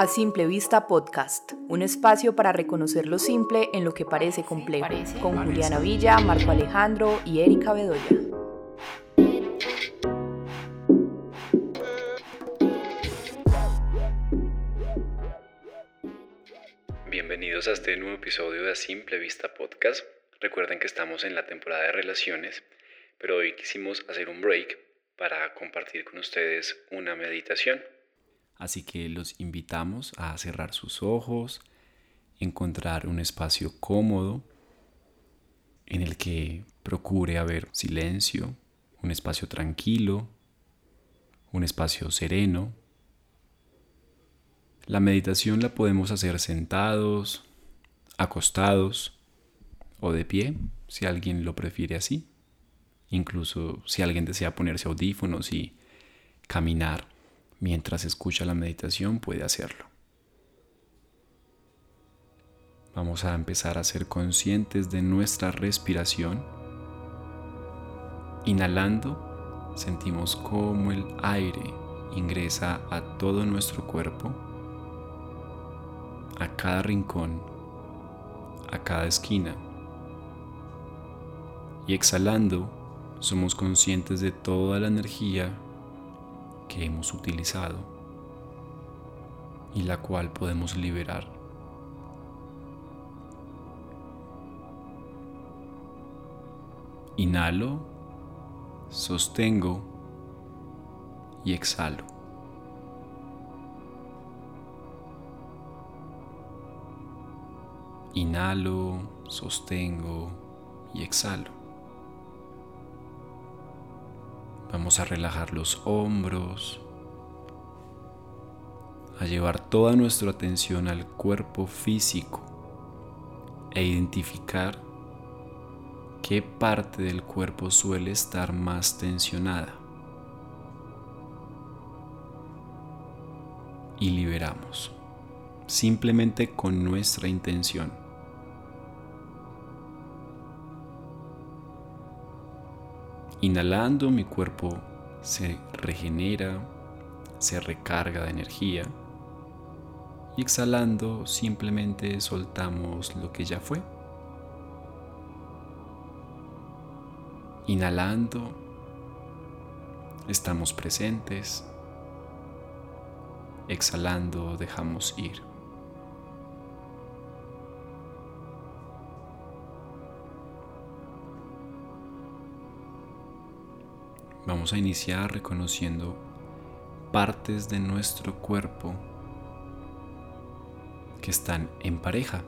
A Simple Vista Podcast, un espacio para reconocer lo simple en lo que parece complejo, con Juliana Villa, Marco Alejandro y Erika Bedoya. Bienvenidos a este nuevo episodio de A Simple Vista Podcast. Recuerden que estamos en la temporada de relaciones, pero hoy quisimos hacer un break para compartir con ustedes una meditación. Así que los invitamos a cerrar sus ojos, encontrar un espacio cómodo en el que procure haber silencio, un espacio tranquilo, un espacio sereno. La meditación la podemos hacer sentados, acostados o de pie, si alguien lo prefiere así. Incluso si alguien desea ponerse audífonos y caminar mientras escucha la meditación puede hacerlo. Vamos a empezar a ser conscientes de nuestra respiración. Inhalando, sentimos cómo el aire ingresa a todo nuestro cuerpo, a cada rincón, a cada esquina. Y exhalando, somos conscientes de toda la energía que hemos utilizado y la cual podemos liberar. Inhalo, sostengo y exhalo. Inhalo, sostengo y exhalo. Vamos a relajar los hombros, a llevar toda nuestra atención al cuerpo físico e identificar qué parte del cuerpo suele estar más tensionada. Y liberamos, simplemente con nuestra intención. Inhalando mi cuerpo se regenera, se recarga de energía. Y exhalando simplemente soltamos lo que ya fue. Inhalando, estamos presentes. Exhalando, dejamos ir. Vamos a iniciar reconociendo partes de nuestro cuerpo que están en pareja.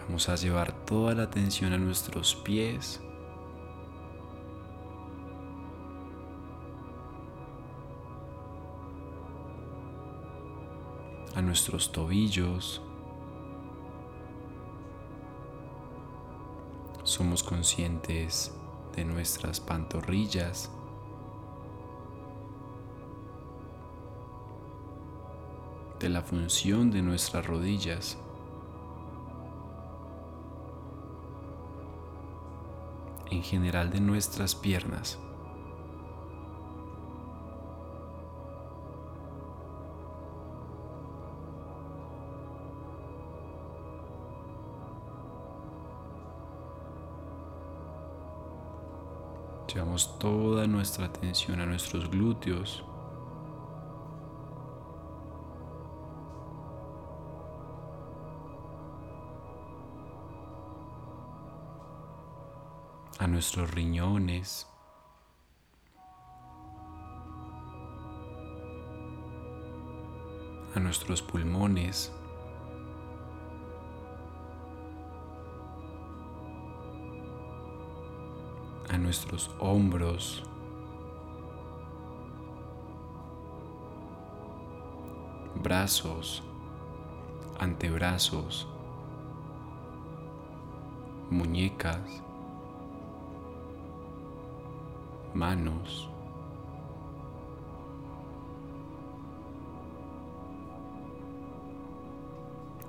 Vamos a llevar toda la atención a nuestros pies. a nuestros tobillos, somos conscientes de nuestras pantorrillas, de la función de nuestras rodillas. en general de nuestras piernas. Llevamos toda nuestra atención a nuestros glúteos. a nuestros riñones. a nuestros pulmones. Nuestros hombros. brazos, antebrazos, muñecas, manos,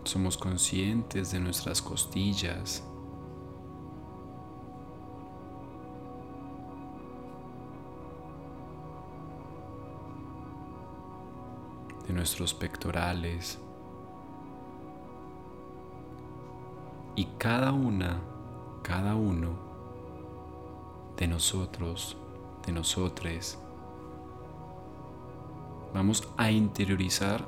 somos conscientes de nuestras costillas, nuestros pectorales. Y cada una, cada uno de nosotros, de nosotres, vamos a interiorizar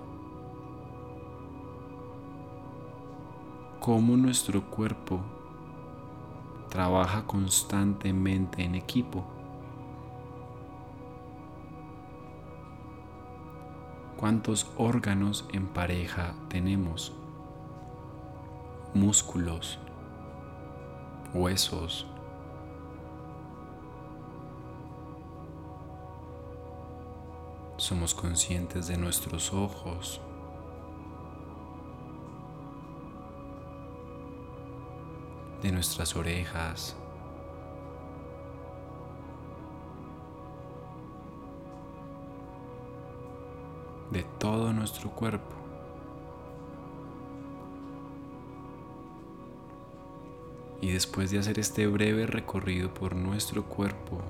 cómo nuestro cuerpo trabaja constantemente en equipo. ¿Cuántos órganos en pareja tenemos? Músculos, huesos, somos conscientes de nuestros ojos, de nuestras orejas, nuestro cuerpo. Y después de hacer este breve recorrido por nuestro cuerpo,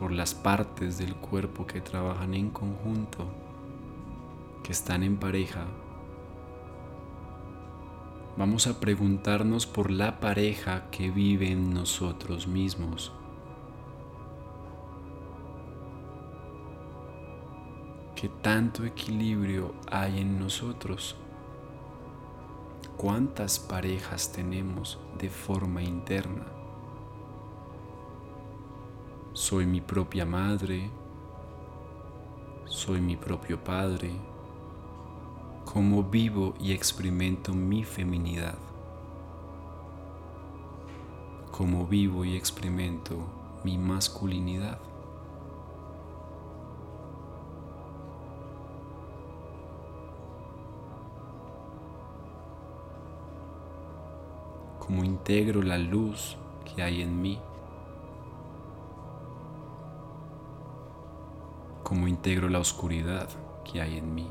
por las partes del cuerpo que trabajan en conjunto, que están en pareja, vamos a preguntarnos por la pareja que vive en nosotros mismos. ¿Qué tanto equilibrio hay en nosotros? ¿Cuántas parejas tenemos de forma interna? Soy mi propia madre, soy mi propio padre, cómo vivo y experimento mi feminidad, cómo vivo y experimento mi masculinidad. Cómo integro la luz que hay en mí, cómo integro la oscuridad que hay en mí.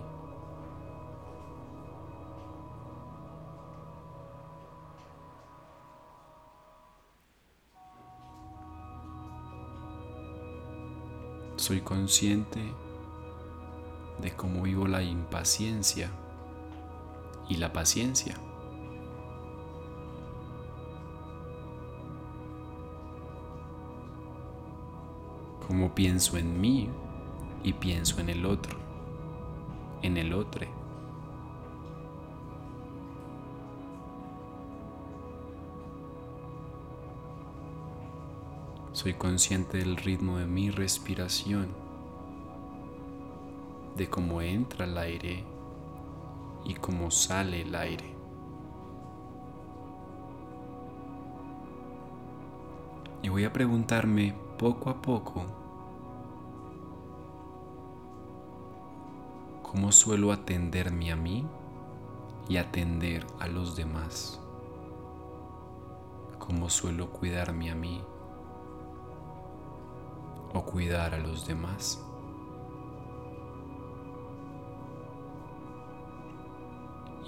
Soy consciente de cómo vivo la impaciencia y la paciencia. Cómo pienso en mí y pienso en el otro, en el otro. Soy consciente del ritmo de mi respiración, de cómo entra el aire y cómo sale el aire. Y voy a preguntarme poco a poco cómo suelo atenderme a mí y atender a los demás. Cómo suelo cuidarme a mí o cuidar a los demás.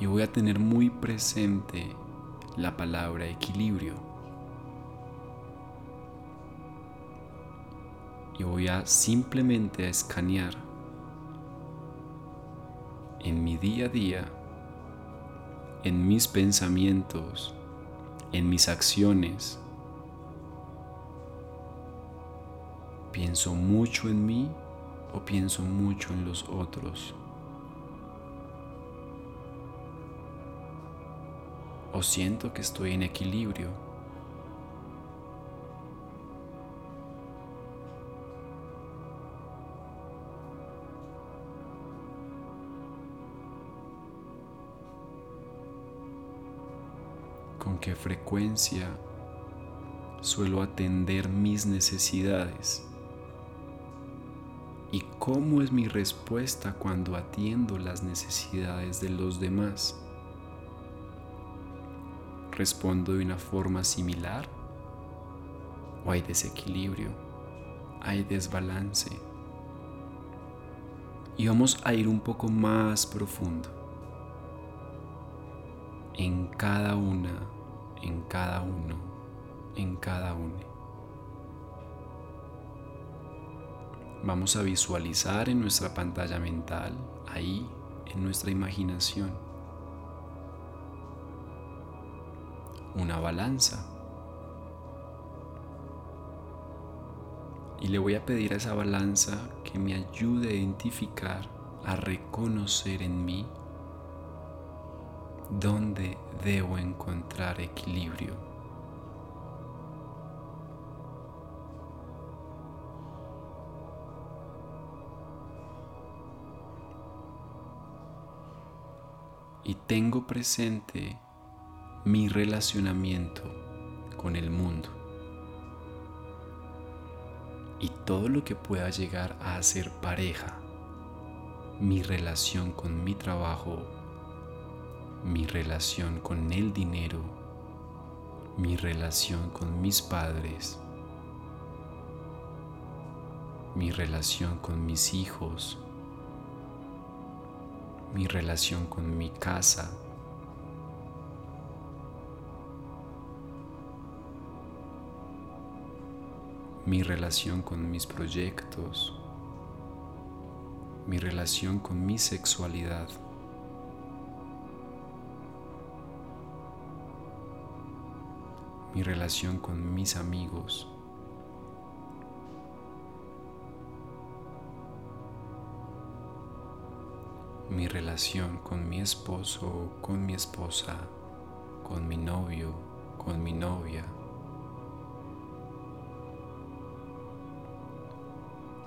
Y voy a tener muy presente la palabra equilibrio. Y voy a simplemente escanear en mi día a día, en mis pensamientos, en mis acciones, ¿Pienso mucho en mí o pienso mucho en los otros? ¿O siento que estoy en equilibrio? Qué frecuencia suelo atender mis necesidades? y cómo es mi respuesta cuando atiendo las necesidades de los demás. ¿Respondo de una forma similar? ¿O hay desequilibrio? ¿Hay desbalance? Y vamos a ir un poco más profundo. En cada una, en cada uno, en cada uno. Vamos a visualizar en nuestra pantalla mental, ahí, en nuestra imaginación, una balanza. Y le voy a pedir a esa balanza que me ayude a identificar, a reconocer en mí dónde debo encontrar equilibrio. y tengo presente mi relacionamiento con el mundo y todo lo que pueda llegar a ser pareja, mi relación con mi trabajo, mi relación con el dinero, mi relación con mis padres, mi relación con mis hijos, mi relación con mi casa. mi relación con mis proyectos, mi relación con mi sexualidad. Mi relación con mis amigos. mi relación con mi esposo, con mi esposa, con mi novio, con mi novia.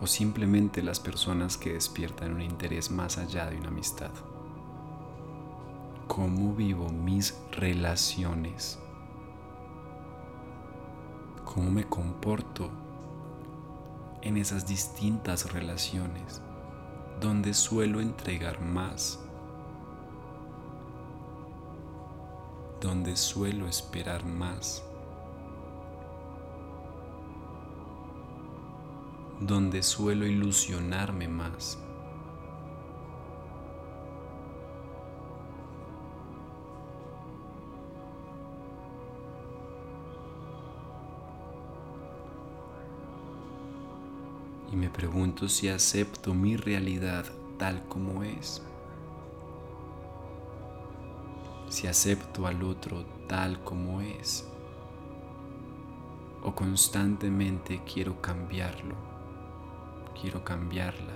O simplemente las personas que despiertan un interés más allá de una amistad. ¿Cómo vivo mis relaciones? ¿Cómo me comporto en esas distintas relaciones? donde suelo entregar más, donde suelo esperar más, donde suelo ilusionarme más. Pregunto si acepto mi realidad tal como es. Si acepto al otro tal como es. O constantemente quiero cambiarlo. Quiero cambiarla.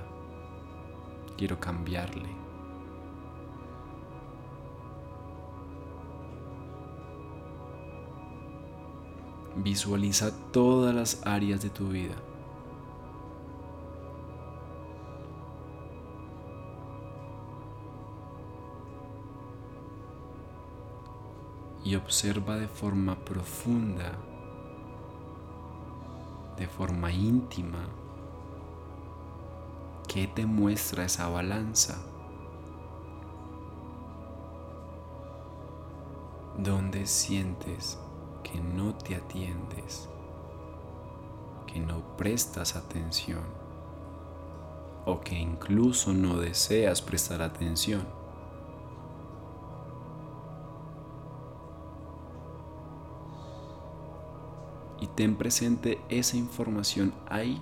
Quiero cambiarle. Visualiza todas las áreas de tu vida y observa de forma profunda, de forma íntima, qué te muestra esa balanza. Donde sientes que no te atiendes, que no prestas atención o que incluso no deseas prestar atención. Ten presente esa información ahí,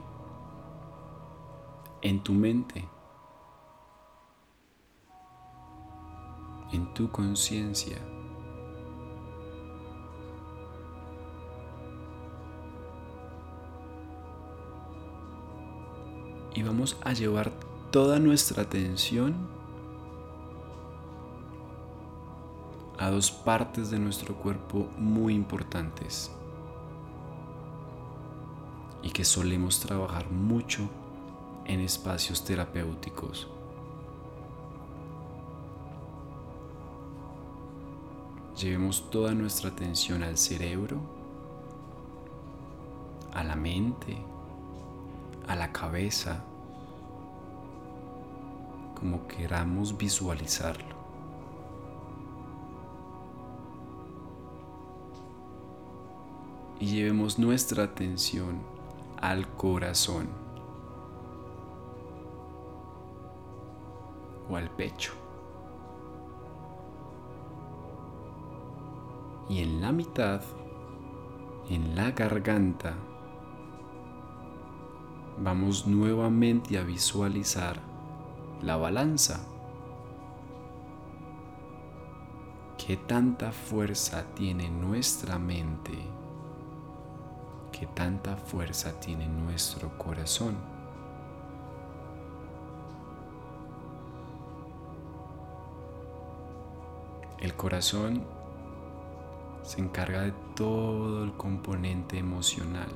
en tu mente, en tu conciencia. Y vamos a llevar toda nuestra atención a dos partes de nuestro cuerpo muy importantes y que solemos trabajar mucho en espacios terapéuticos. Llevemos toda nuestra atención al cerebro, a la mente, a la cabeza, como queramos visualizarlo. Y llevemos nuestra atención al corazón o al pecho. Y en la mitad, en la garganta, vamos nuevamente a visualizar la balanza. ¿Qué tanta fuerza tiene nuestra mente? ¿Qué tanta fuerza tiene nuestro corazón? El corazón se encarga de todo el componente emocional,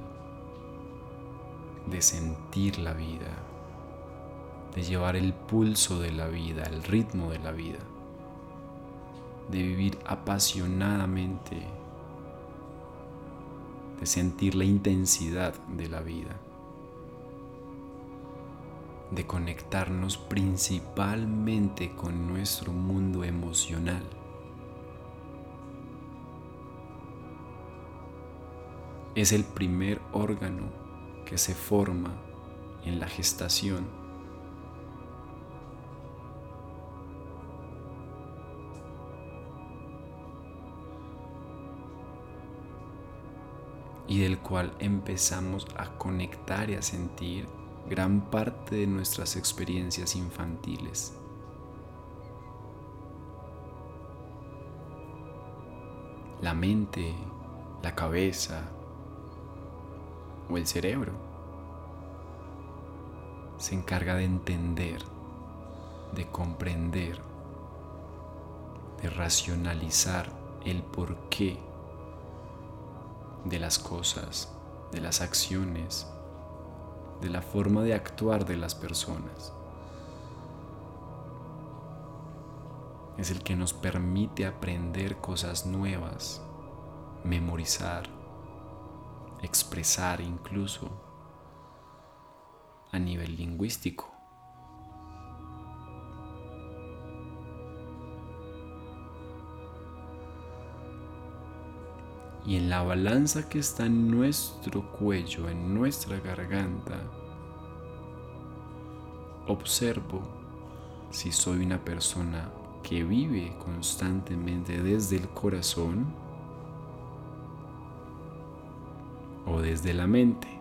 de sentir la vida, de llevar el pulso de la vida, el ritmo de la vida, de vivir apasionadamente, de sentir la intensidad de la vida, de conectarnos principalmente con nuestro mundo emocional es el primer órgano que se forma en la gestación. Y del cual empezamos a conectar y a sentir gran parte de nuestras experiencias infantiles. La mente, la cabeza, o el cerebro se encarga de entender, de comprender, de racionalizar el porqué de las cosas, de las acciones, de la forma de actuar de las personas. Es el que nos permite aprender cosas nuevas, memorizar, expresar incluso a nivel lingüístico. Y en la balanza que está en nuestro cuello, en nuestra garganta, observo si soy una persona que vive constantemente desde el corazón o desde la mente.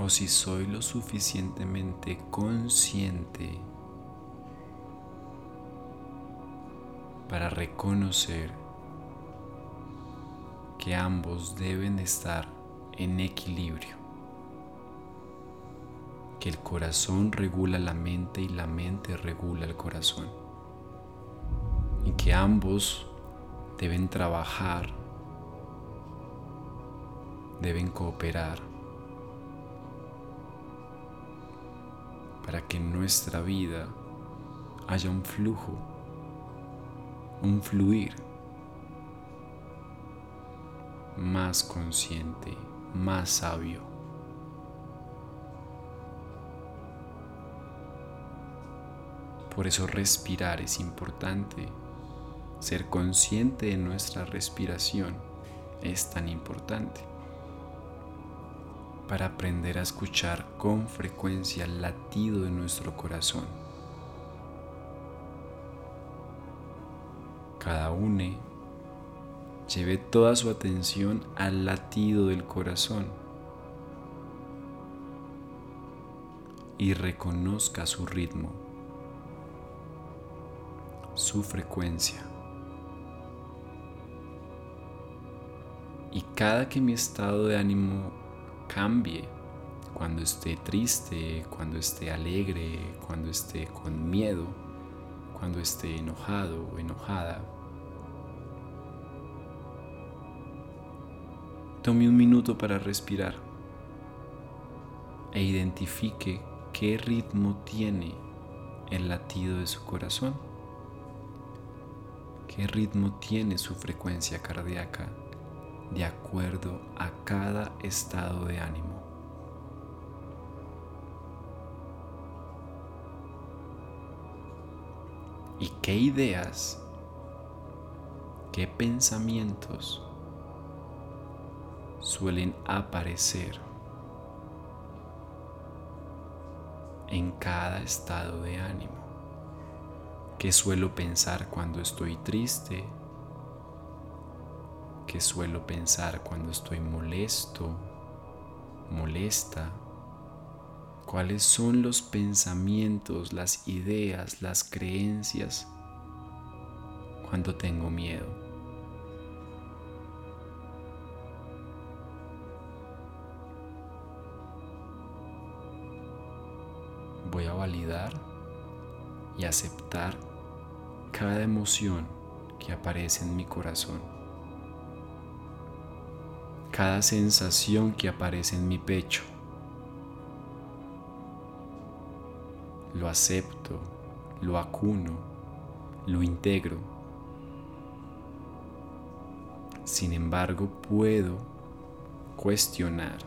O si soy lo suficientemente consciente para reconocer que ambos deben estar en equilibrio que el corazón regula la mente y la mente regula el corazón. Y que ambos deben trabajar, deben cooperar para que en nuestra vida haya un flujo, un fluir más consciente, más sabio. Por eso respirar es importante. Ser consciente de nuestra respiración es tan importante. Para aprender a escuchar con frecuencia el latido de nuestro corazón. Cada uno lleve toda su atención al latido del corazón y reconozca su ritmo su frecuencia. Y cada que mi estado de ánimo cambie, cuando esté triste, cuando esté alegre, cuando esté con miedo, cuando esté enojado o enojada, tome un minuto para respirar e identifique qué ritmo tiene el latido de su corazón. Qué ritmo tiene su frecuencia cardíaca de acuerdo a cada estado de ánimo. ¿Y qué ideas, qué pensamientos suelen aparecer en cada estado de ánimo? qué suelo pensar cuando estoy triste, qué suelo pensar cuando estoy molesto, molesta, cuáles son los pensamientos, las ideas, las creencias cuando tengo miedo. Voy a validar y aceptar cada emoción que aparece en mi corazón, cada sensación que aparece en mi pecho. Lo acepto, lo acuno, lo integro. Sin embargo, puedo cuestionar,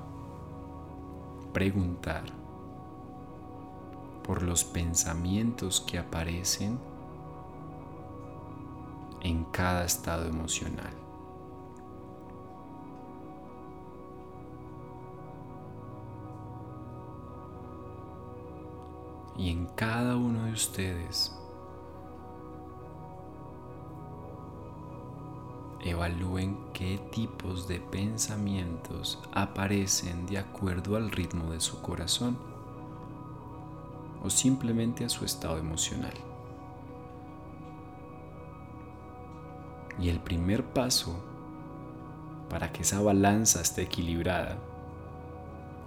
preguntar por los pensamientos que aparecen en cada estado emocional. Y en cada uno de ustedes evalúen qué tipos de pensamientos aparecen de acuerdo al ritmo de su corazón o simplemente a su estado emocional. Y el primer paso para que esa balanza esté equilibrada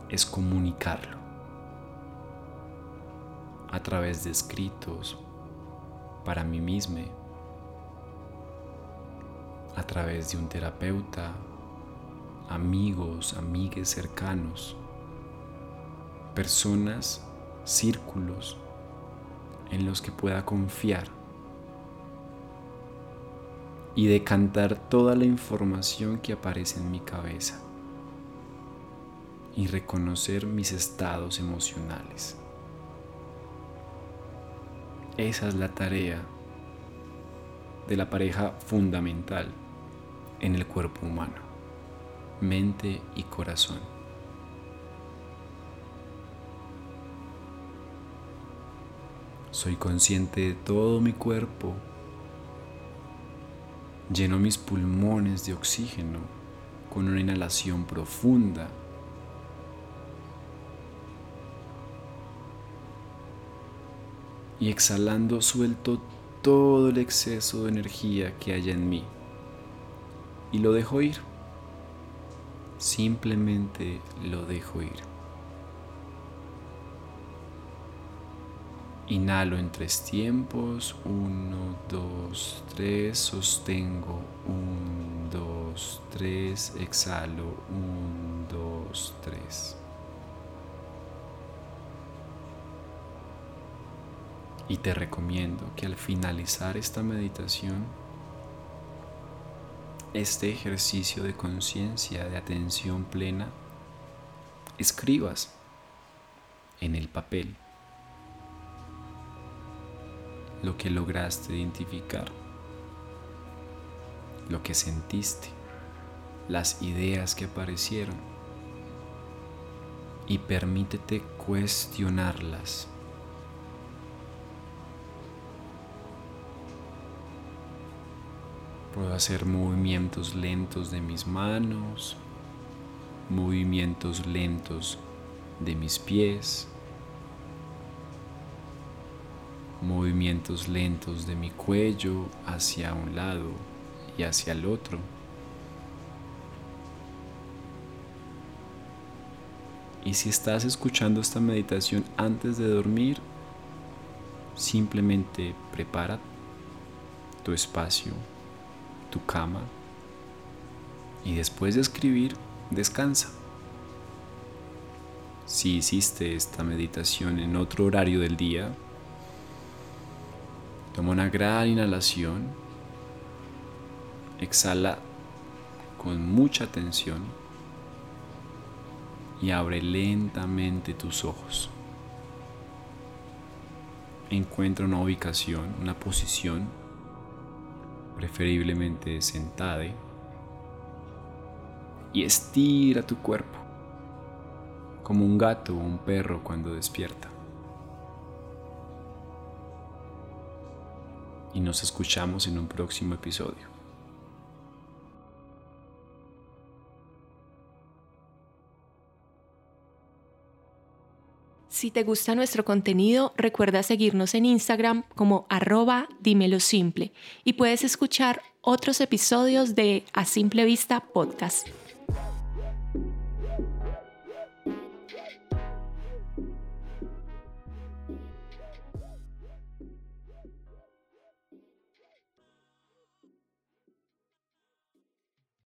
es comunicarlo a través de escritos para mí mismo, a través de un terapeuta, amigos, amigues cercanos, personas, círculos en los que pueda confiar y decantar toda la información que aparece en mi cabeza y reconocer mis estados emocionales. Esa es la tarea de la pareja fundamental en el cuerpo humano, mente y corazón. Soy consciente de todo mi cuerpo Lleno mis pulmones de oxígeno con una inhalación profunda. Y exhalando suelto todo el exceso de energía que haya en mí. Y lo dejo ir. Simplemente lo dejo ir. Inhalo en tres tiempos. Uno, dos, tres. Sostengo. Un, dos, tres. Exhalo. Un, dos, tres. Y te recomiendo que al finalizar esta meditación, este ejercicio de conciencia, de atención plena, escribas en el papel lo que lograste identificar, lo que sentiste, las ideas que aparecieron y permítete cuestionarlas. Puedo hacer movimientos lentos de mis manos, movimientos lentos de mis pies, movimientos lentos de mi cuello hacia un lado y hacia el otro. Y si estás escuchando esta meditación antes de dormir, simplemente prepara tu espacio, tu cama y después de escribir, descansa. Si hiciste esta meditación en otro horario del día, Toma una gran inhalación. Exhala con mucha atención y abre lentamente tus ojos. Encuentra una ubicación, una posición, preferiblemente sentada, y estira tu cuerpo, como un gato o un perro cuando despierta. y nos escuchamos en un próximo episodio. Si te gusta nuestro contenido, recuerda seguirnos en Instagram como arroba dímelo simple y puedes escuchar otros episodios de A Simple Vista Podcast.